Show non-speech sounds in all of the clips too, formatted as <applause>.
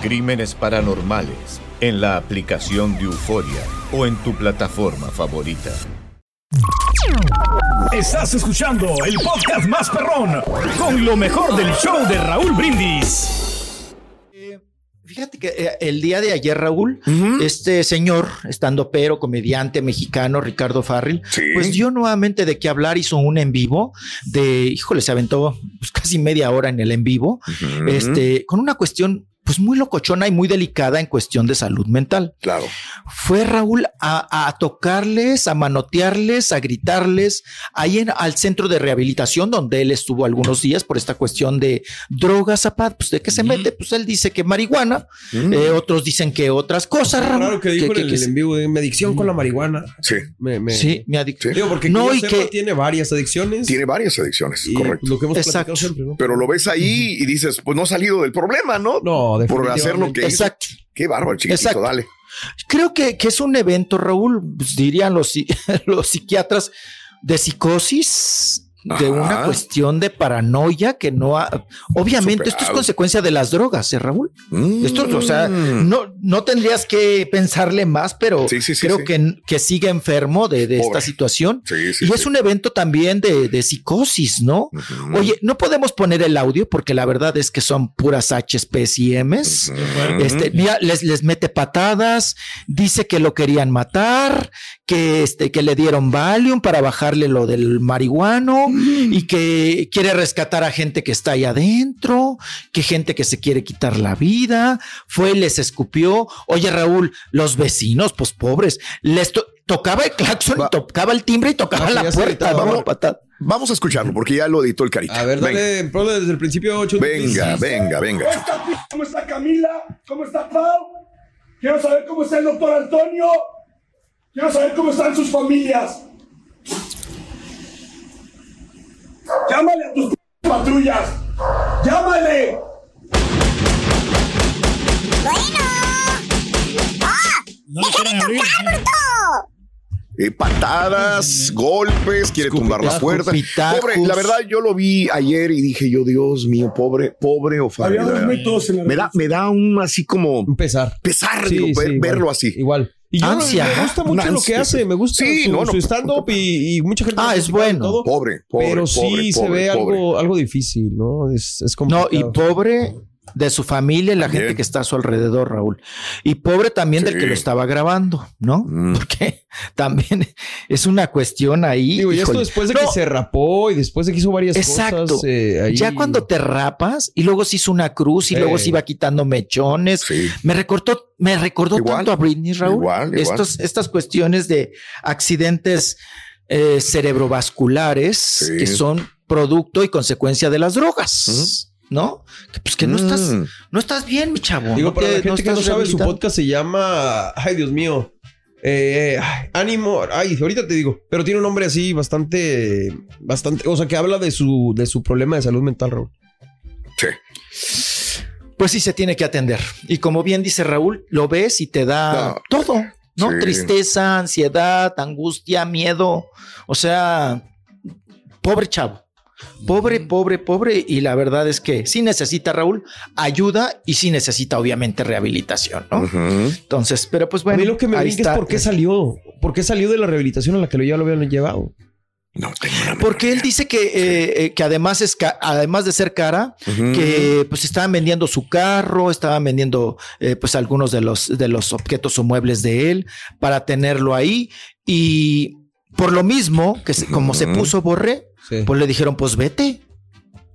Crímenes Paranormales en la aplicación de Euforia o en tu plataforma favorita. Estás escuchando el podcast más perrón con lo mejor del show de Raúl Brindis. Fíjate que eh, el día de ayer, Raúl, este señor, estando pero, comediante mexicano, Ricardo Farril, pues dio nuevamente de qué hablar, hizo un en vivo de, híjole, se aventó pues, casi media hora en el en vivo, este, con una cuestión pues muy locochona y muy delicada en cuestión de salud mental. Claro. Fue Raúl a, a tocarles, a manotearles, a gritarles ahí en, al centro de rehabilitación donde él estuvo algunos días por esta cuestión de drogas, zapat, pues de qué se mete, pues él dice que marihuana, eh, otros dicen que otras cosas. Raúl, Claro que dijo que- en el que- en vivo de mi adicción con la marihuana. Sí. Me, me- Sí, mi adicción. Digo, porque No, y que- tiene varias adicciones. Tiene varias adicciones, y correcto. Lo que hemos Exacto. platicado siempre, ¿no? Pero lo ves ahí y dices, pues no ha salido del problema, ¿no? No, Por hacer lo que hizo. Exacto. Qué bárbaro, chiquitito, Exacto. dale. Creo que, que es un evento, Raúl, pues, dirían los, <laughs> los psiquiatras, de psicosis, de Ajá. una cuestión de paranoia que no ha... Obviamente, esto es consecuencia de las drogas, ¿eh, Raúl? Mm. Esto, o sea, no, no tendrías que pensarle más, pero Sí, sí, sí, creo sí. Que, que sigue enfermo de, de esta situación. Sí, sí, y es un evento también de, de psicosis, ¿no? Oye, no podemos poner el audio porque la verdad es que son puras HPs y Ms. Este, mira, les, les mete patadas, dice que lo querían matar, que, este, que le dieron Valium para bajarle lo del marihuano y que quiere rescatar a gente que está ahí adentro, que gente que se quiere quitar la vida, fue, les escupió. Oye, Raúl, los vecinos, pues pobres, les to- tocaba el claxon, Va. tocaba el timbre y tocaba Ah, la puerta. Vamos. Vamos a escucharlo porque ya lo editó el carita. A ver, venga, dale, ponle desde el principio 8. venga, venga, venga. ¿Cómo está, ¿Cómo está Camila? ¿Cómo está Pau? Quiero saber cómo está el doctor Antonio. Quiero saber cómo están sus familias. Llámale a tus p- patrullas. Llámale. Eh, patadas, golpes, quiere tumbar la puerta. Pobre, la verdad, yo lo vi ayer y dije yo, Dios mío, pobre, pobre Ofario. Me da, me da un así como Un pesar. pesar, Sí, digo, sí, ver- igual. verlo así. Igual. Y yo Ansia, me gusta mucho lo que hace, me gusta Sí, su, no, no, su stand-up y, y mucha gente Ah, es bueno. todo, Pobre, pobre. pero sí pobre, se pobre, ve pobre. algo, algo difícil, ¿no? Es, es No, complicado. y pobre de su familia y la También. gente que está a su alrededor, Raúl. Y pobre también del que lo estaba grabando, ¿no? Mm. Porque <laughs> también es una cuestión ahí. Digo, y esto después de No, que se rapó y después de que hizo varias Exacto. cosas. eh, ahí- Ya cuando te rapas y luego se hizo una cruz y Eh. luego se iba quitando mechones. Sí. Me recordó, me recordó Igual. tanto a Britney, Raúl. Igual, igual. Estos, estas cuestiones de accidentes eh, cerebrovasculares Sí. que son producto y consecuencia de las drogas. ¿No? Que, pues que no estás, Mm. no estás bien, mi chavo. Digo, no para te- la gente que no sabe, su podcast se llama. Ay, Dios mío. Eh, ay, ánimo. Ay, ahorita te digo. Pero tiene un nombre así bastante. Bastante. O sea, que habla de su, de su problema de salud mental, Raúl. Sí. Pues sí se tiene que atender. Y como bien dice Raúl, lo ves y te da No. todo. ¿no? Sí. Tristeza, ansiedad, angustia, miedo. O sea, pobre chavo. Pobre, pobre, pobre. Y la verdad es que sí necesita, Raúl, ayuda y sí necesita, obviamente, rehabilitación, ¿no? Entonces, pero pues a bueno. mí lo que me brinca es por qué salió. ¿Por qué salió de la rehabilitación a la que lo- ya lo habían llevado? No tengo la menor Porque él dice que, eh, eh, que además es ca- además de ser cara, que pues estaban vendiendo su carro, estaban vendiendo eh, pues algunos de los de los objetos o muebles de él para tenerlo ahí y por lo mismo que se- como se puso Borré, Sí. pues le dijeron pues vete,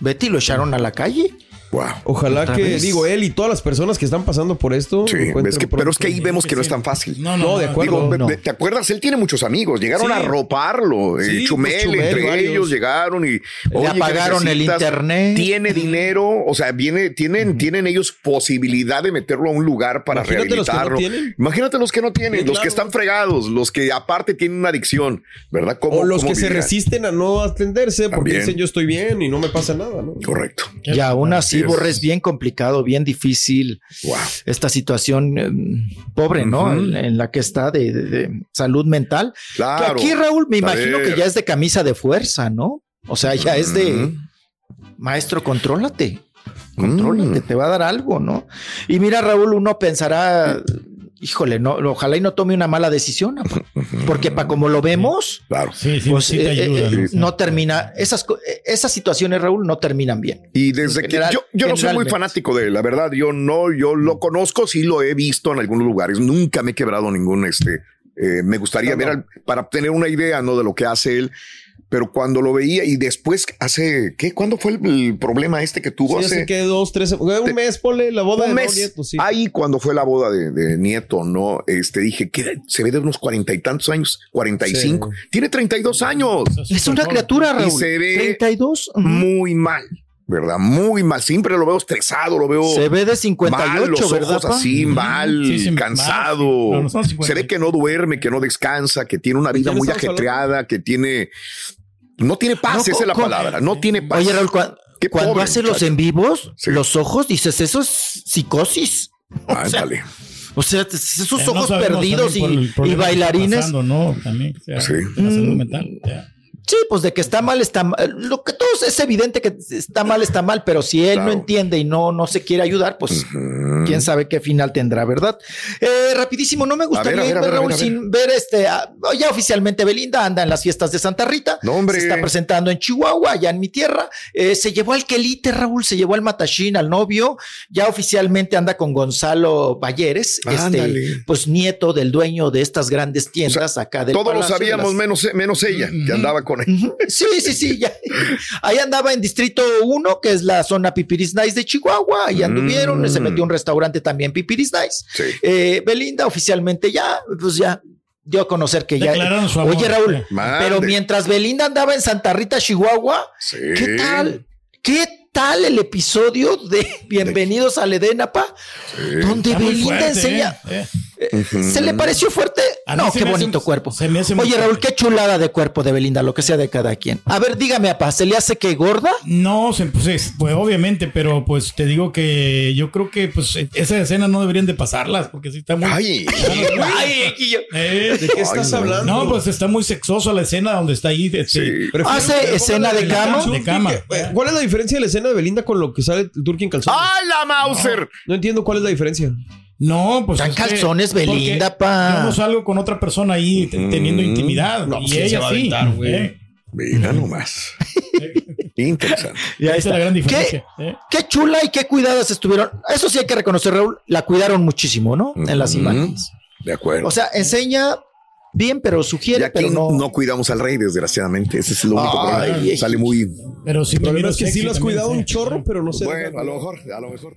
vete y lo echaron a la calle. Wow. Ojalá que, vez. digo, él y todas las personas que están pasando por esto. Sí, es que- pero es que ahí vemos que no es tan fácil. No, no, No, de acuerdo. Digo, no. ¿te acuerdas? Él tiene muchos amigos. Llegaron Sí. a roparlo. eh, Sí, Chumel, pues, Chumel, entre varios. ellos llegaron y. Le "Oye, ¿qué apagaron el necesitas?". internet. Tiene dinero, o sea, viene, tienen, tienen ellos posibilidad de meterlo a un lugar para Imagínate los que no rehabilitarlo. tienen. Imagínate los que no tienen, Sí, los que están fregados, los que aparte tienen una adicción, ¿verdad? ¿Cómo- O los cómo que se resisten a no atenderse porque También. dicen yo estoy bien y no me pasa nada, ¿no? Correcto. Y aún así, Así es. Borré es bien complicado, bien difícil Wow. esta situación eh, pobre, ¿no? En, en la que está de, de- de salud mental. Que Claro. aquí, Raúl, me imagino que ya es de camisa de fuerza, ¿no? O sea, ya es de maestro, contrólate. Contrólate, Mm. te va a dar algo, ¿no? Y mira, Raúl, uno pensará, híjole, no, ojalá y no tome una mala decisión, <laughs> porque para como lo vemos, Claro. Sí, sí, pues sí te eh, ayuda. eh, ¿no? Termina, esas, eh, esas situaciones, Raúl, no terminan bien. Y desde que General- yo, yo no soy muy fanático de él, la verdad, yo no, yo lo conozco, sí lo he visto en algunos lugares, nunca me he quebrado ningún, este, eh, me gustaría No, ver no. al- para tener una idea, ¿no? De lo que hace él, pero cuando lo veía y después hace, ¿qué? ¿Cuándo fue el, el problema este que tuvo? Sí, hace hace que dos, tres, un mes, ponle la boda un de mes. Nieto, sí. Ahí cuando fue la boda de, de Nieto, ¿no? Este, dije, que se ve de unos cuarenta y tantos años, 45, tiene 32 años, Es una criatura, Y Raúl. se ve 32. ujú. muy mal, ¿verdad? Muy mal, siempre lo veo estresado, lo veo... Se ve de mal, 58, los ¿verdad? ojos pa? así, mal, Sí, sí, cansado. mal. No, no son 50. Se ve que no duerme, que no descansa, que tiene una vida quién muy ajetreada, que tiene. No tiene paz, No, esa es la palabra. No tiene paz. Oye, Raúl, cua- Qué cuando pobre hace los en vivos, Sí. los ojos, dices, eso es psicosis. Ándale. O sea, esos eh, no ojos perdidos y, bailarines. pasando, no, también. o sea, Sí. La salud mental. ya. Sí, pues de que está mal, está mal. Lo que todos es evidente que está mal, está mal, pero si él Claro. no entiende y no, no se quiere ayudar, pues quién sabe qué final tendrá, ¿verdad? Eh, rapidísimo, no me gustaría ver, ver, Raúl, ver, sin ver este. ya oficialmente Belinda anda en las fiestas de Santa Rita. No, hombre. Se está presentando en Chihuahua, allá en mi tierra. Eh, se llevó al Quelite, Raúl, se llevó al Matachín, al novio. Ya oficialmente anda con Gonzalo Balleres, Ándale. este, pues nieto del dueño de estas grandes tiendas acá del Todos lo Palacio sabíamos, las- menos, menos ella, que andaba con <laughs> Sí, sí, sí. ya. Ahí andaba en Distrito 1, que es la zona Pipiris Nice de Chihuahua. Ahí anduvieron. Mm. Se metió a un restaurante también Pipiris Nice. Sí. Eh, Belinda oficialmente ya, pues ya dio a conocer que ya. Declararon su amor. Oye, Raúl, pero mientras Belinda andaba en Santa Rita, Chihuahua, Sí. ¿qué tal? ¿Qué tal el episodio de Bienvenidos al Edenapa? Donde Está muy Belinda fuerte, enseña. ¿eh? Eh, ¿Se le pareció fuerte? A No, qué hace- bonito cuerpo. se me hace Oye, Raúl, qué chulada de cuerpo de Belinda, lo que sea de cada quien. A ver, dígame, apa, ¿se le hace que gorda? No, se- pues, es- pues obviamente, pero pues te digo que yo creo que pues esa escena no deberían de pasarlas porque sí está muy... Ay, <laughs> Ay, Guillo. Eh, ¿De qué estás no. hablando? No, pues está muy sexoso la escena donde está ahí. este, Sí. ¿Hace escena de la cama? De cama. eh, ¿Cuál es la diferencia de la escena de Belinda con lo que sale el Turkey en calzones? ¡Ay, la Mauser! No entiendo cuál es la diferencia. No, pues. Están calzones, Belinda, pa. Yo no salgo con otra persona ahí te- teniendo intimidad. No, y sí, se ella sí. aventar. ¿eh? Mira nomás. <laughs> Interesante. Esa es la gran ¿Qué, diferencia. ¿eh? qué chula y qué cuidadas estuvieron. Eso sí hay que reconocer, Raúl. La cuidaron muchísimo, ¿no? En las imágenes. De acuerdo. O sea, enseña bien, pero y sugiere, aquí pero no. no. cuidamos al rey, desgraciadamente. Ese es lo único Ay, problema. Sale muy. Pero sí El problema es que sí lo has cuidado sí. un chorro, pero no sé. Bueno, a lo mejor, a lo mejor.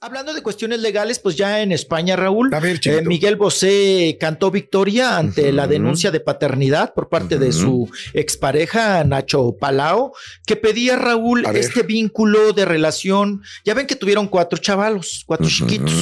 Hablando de cuestiones legales, pues ya en España, Raúl, eh, Miguel Bosé cantó victoria ante la denuncia de paternidad por parte de su expareja, Nacho Palao, que pedía, Raúl, este vínculo de relación. Ya ven que tuvieron cuatro chavalos, cuatro chiquitos.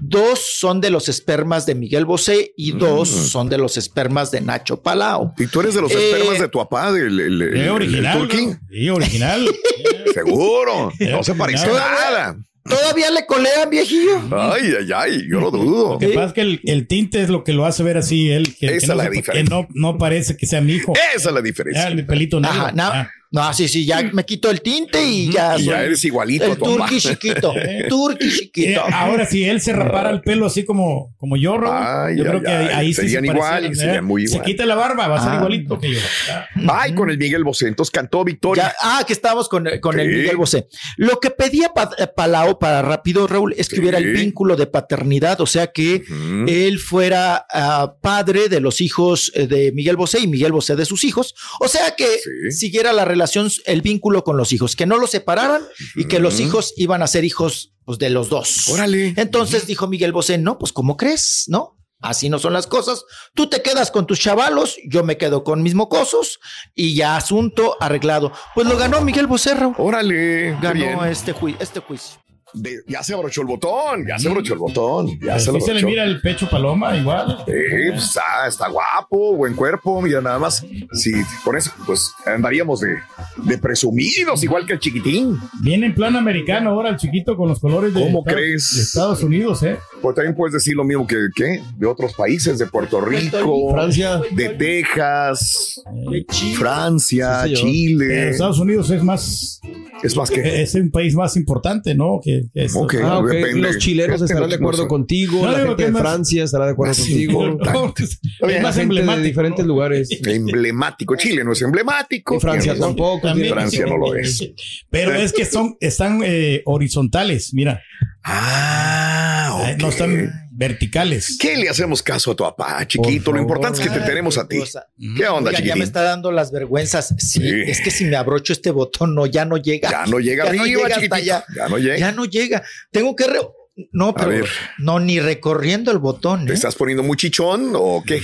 Dos son de los espermas de Miguel Bosé y dos son de los espermas de Nacho Palao. Y tú eres de los Eh, espermas de tu papá, del el, el- original, el turqui. ¿no? Sí, original. <laughs> Seguro. No se parece a original. nada. Todavía le colean, viejillo. Ay, ay, ay, yo lo dudo. Lo que pasa es que el, el tinte es lo que lo hace ver así él. Que, Esa que es no, la se- que diferencia. no, no parece que sea mi hijo. Esa es la Ya, diferencia. el pelito negro. Ajá, no, Ah. No, sí, sí, ya me quito el tinte y ya. Y ya eres igualito El turqui <laughs> chiquito. turqui Eh, chiquito. ahora, si él se rapara el pelo así como, como yo, Raúl, Ay, yo ay, creo que ahí, ahí sí se serían pareciera, iguales, ¿eh? serían muy Se igual. quita la barba, va a ser Ah. igualito que yo. Ah. Ay, con el Miguel Bosé. Entonces cantó Victoria. Ya- ah, que estábamos con, con el. Miguel Bosé. Lo que pedía Pa- eh, Palao para rápido, Raúl, es que Sí. hubiera el vínculo de paternidad, o sea que él fuera ah, padre de los hijos eh, de Miguel Bosé y Miguel Bosé de sus hijos, o sea que Sí. siguiera la relación, el vínculo con los hijos, que no los separaran y que los hijos iban a ser hijos pues, de los dos. Órale. Entonces dijo Miguel Bosé, no, pues ¿cómo crees? ¿No? Así no son las cosas. Tú te quedas con tus chavalos, yo me quedo con mis mocosos y ya asunto arreglado. Pues lo ganó Miguel Bosé, Raúl. Órale. bien. Ganó este, este juicio. De- ya se abrochó el botón. Ya se abrochó el botón. Ya se sí se le mira el pecho paloma igual. Sí, pues, está, está guapo, buen cuerpo, mira nada más. Si con eso, pues andaríamos de, de presumidos, igual que el chiquitín. Viene en plan americano ahora el chiquito con los colores de, ¿Cómo Estados, crees? de Estados Unidos, ¿eh? Pues también puedes decir lo mismo que, ¿qué? de otros países, de Puerto Rico, Francia. de Texas, De Chile. Francia, Sí, Chile. Estados Unidos es más, Es más que. es un país más importante, ¿no? Que, que esto. Ok. Ah. Depende. Los chilenos estarán de no acuerdo contigo, No, la gente de más- Francia estará de acuerdo contigo. <laughs> <laughs> No, es, más emblemático. de diferentes ¿no? lugares. Emblemático. Chile no es emblemático. Y Francia tampoco. También. Francia no lo es. Pero es que son, están eh, horizontales, mira, Ah, eh, ok. no están verticales. ¿Qué le hacemos caso a tu papá, chiquito? Lo importante es que te tenemos a ti. cosa. ¿Qué onda, Oigan, ya me está dando las vergüenzas. Sí, Sí. es que si me abrocho este botón, no, ya no llega. Ya no llega <laughs> Ya no llega hasta chiquitito. allá. Ya no llega. Ya no llega. Tengo que. re- No, pero. ver. No, ni recorriendo el botón. ¿Te ¿eh? estás poniendo muy chichón o qué?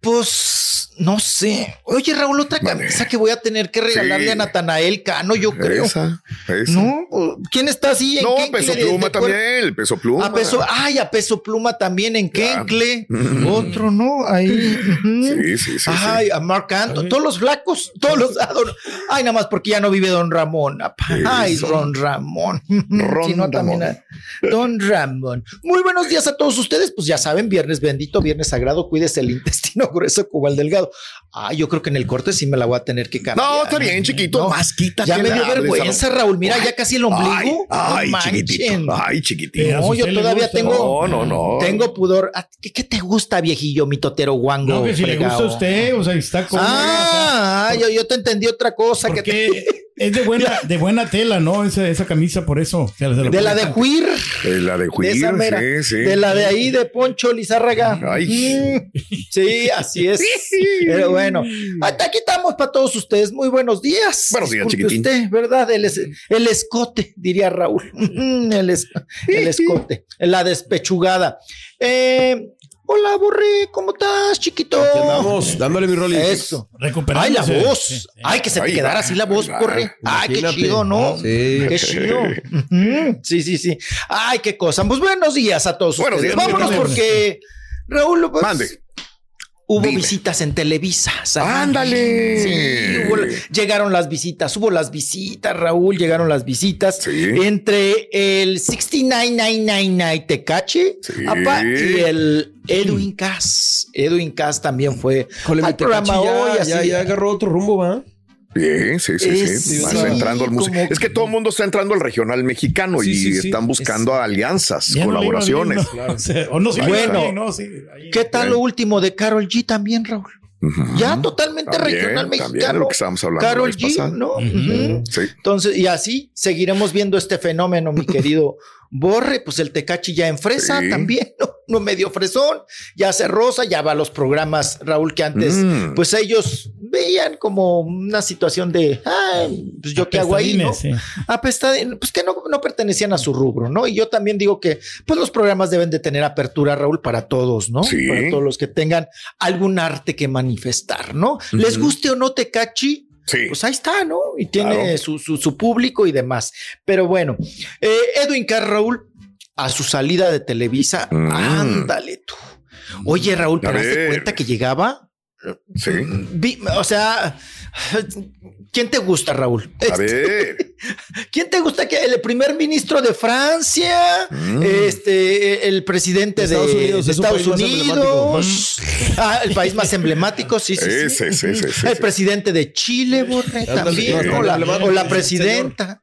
Pues no sé. Oye, Raúl, otra Vale. camisa que voy a tener que regalarle Sí. a Natanael Cano, yo creo. Esa, esa. No, pues, ¿quién está así? ¿En No, peso pluma también, el peso pluma. A peso, ay, a peso pluma también en. Kencle. Mm. Otro, ¿no? Ahí. Sí, sí, sí. Ay, a Marc Anthony, todos los flacos, todos los. ah, don- Ay, nada más porque ya no vive Don Ramón. apa. Ay. Don Ramón. <laughs> Ron Si no, también Ramón. Don Ramón. Muy buenos días a todos ustedes. Pues ya saben, viernes bendito, viernes sagrado, cuídese el intestino <laughs> grueso como el delgado. Ay, yo creo que en el corte sí me la voy a tener que cambiar. No, está bien, chiquito. No, más quítate. Ya me dio vergüenza, Raúl. Raúl. Mira, ya casi el ombligo. Ay, No ay, chiquitito. Ay, chiquitito. No, yo todavía tengo- No, no, no. Tengo pudor. Ah, ¿Qué, qué te gusta, viejillo, mi totero guango? No, que si le gusta a fregado? usted, o sea, está con. Ah, yo, yo te entendí otra cosa. que te- <laughs> es de buena, <laughs> de buena tela, ¿no? Esa, esa camisa, por eso. se la- se de la de Juir. Eh, la de De Juir, esa mera. sí, sí. De la de ahí, de Poncho Lizárraga. Ay. Mm, Sí, así es. Pero bueno, hasta aquí estamos para todos ustedes. Muy buenos días. Buenos días, chiquitín. usted, ¿verdad? El, es- el escote, diría Raúl. <laughs> El, es- el escote, la despechugada. Eh, hola, Borré, ¿cómo estás, chiquito? Aquí andamos, dándole mi rol. Eso. Ay, la voz. Sí, sí. Ay, que se te Ay, quedara va, así la voz, va. corre. Ay, qué chido, ¿no? Sí. Qué chido. Sí, sí, sí. Ay, qué cosa. Pues buenos días a todos Buenos ustedes. días, Vámonos porque, Raúl, pues, Mande. Hubo Dime. visitas en Televisa. ¿sabes? ¡Ándale! Sí, hubo- llegaron las visitas, hubo las visitas, Raúl, llegaron las visitas Sí. entre el 69999 Tecache Sí. apa, y el Edwin Cass. Edwin Cass también fue Jole, al programa ya, hoy, ya, así. ya agarró otro rumbo, ¿va? Bien, sí, sí, sí. sí, entrando al músico. Es que todo el mundo está entrando al regional mexicano Sí, y sí, sí. están buscando alianzas, Ya no colaboraciones. Bueno. ¿Qué tal lo último de Carol G también, Raúl? Ya totalmente También, regional también mexicano. lo que estábamos hablando la Carol G, pasada. ¿no? Sí. Entonces, y así seguiremos viendo este fenómeno, mi <laughs> querido Borre. Pues el Tecachi ya en fresa Sí. también, ¿no? No medio fresón, ya se rosa, ya va a los programas, Raúl, que antes, Mm. pues ellos veían como una situación de, ay, pues yo qué hago ahí, ¿no? Sí. Pues que no, no pertenecían a su rubro, ¿no? Y yo también digo que, pues los programas deben de tener apertura, Raúl, para todos, ¿no? Sí. Para todos los que tengan algún arte que manifestar, ¿no? Les guste o no Tecachi, Sí. pues ahí está, ¿no? Y tiene Claro. su, su, su público y demás. Pero bueno, eh, Edwin Carr Raúl, a su salida de Televisa, Mm. ándale tú. Oye, Raúl, ¿te das ver. cuenta que llegaba? Sí. Vi- o sea, ¿quién te gusta, Raúl? A ver. <laughs> ¿Quién te gusta que el primer ministro de Francia, Mm. este, el presidente de Estados Unidos, de es un Estados Unidos, <laughs> ah, el país más emblemático, sí, sí, sí. Sí, sí, sí, sí, el presidente de Chile, Borre, también, no, o la, o presidenta.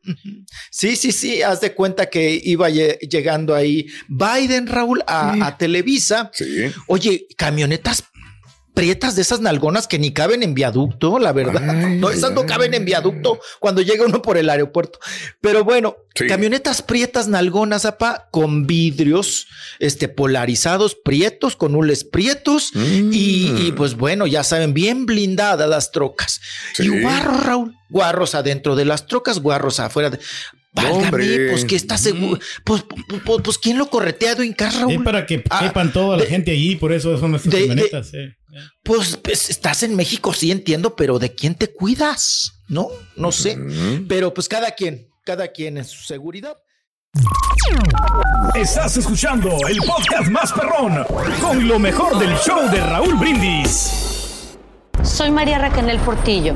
Sí, sí, sí, haz de cuenta que iba lle- llegando ahí Biden, Raúl, a, a Televisa. Sí. Oye, camionetas prietas de esas nalgonas que ni caben en viaducto, la verdad. Ay, no, esas no caben en viaducto cuando llega uno por el aeropuerto. Pero bueno, Sí. camionetas prietas nalgonas, apa, con vidrios este, polarizados, prietos, con hules prietos. Mm. Y, y, pues bueno, ya saben, bien blindadas las trocas. Sí. Y guarros, Raúl, guarros adentro de las trocas, guarros afuera. De... Válgame, hombre. pues que está seguro. Pues, pues, pues, pues, ¿quién lo corretea, Edwin Carr, Raúl? Es para que Ah, quepan toda la de- gente allí, por eso son estas de- de- camionetas. sí. Pues, pues, estás en México, sí entiendo, pero ¿de quién te cuidas? No, no sé. Pero pues cada quien, cada quien en su seguridad. Estás escuchando el podcast más perrón con lo mejor del show de Raúl Brindis. Soy María Raquel Portillo.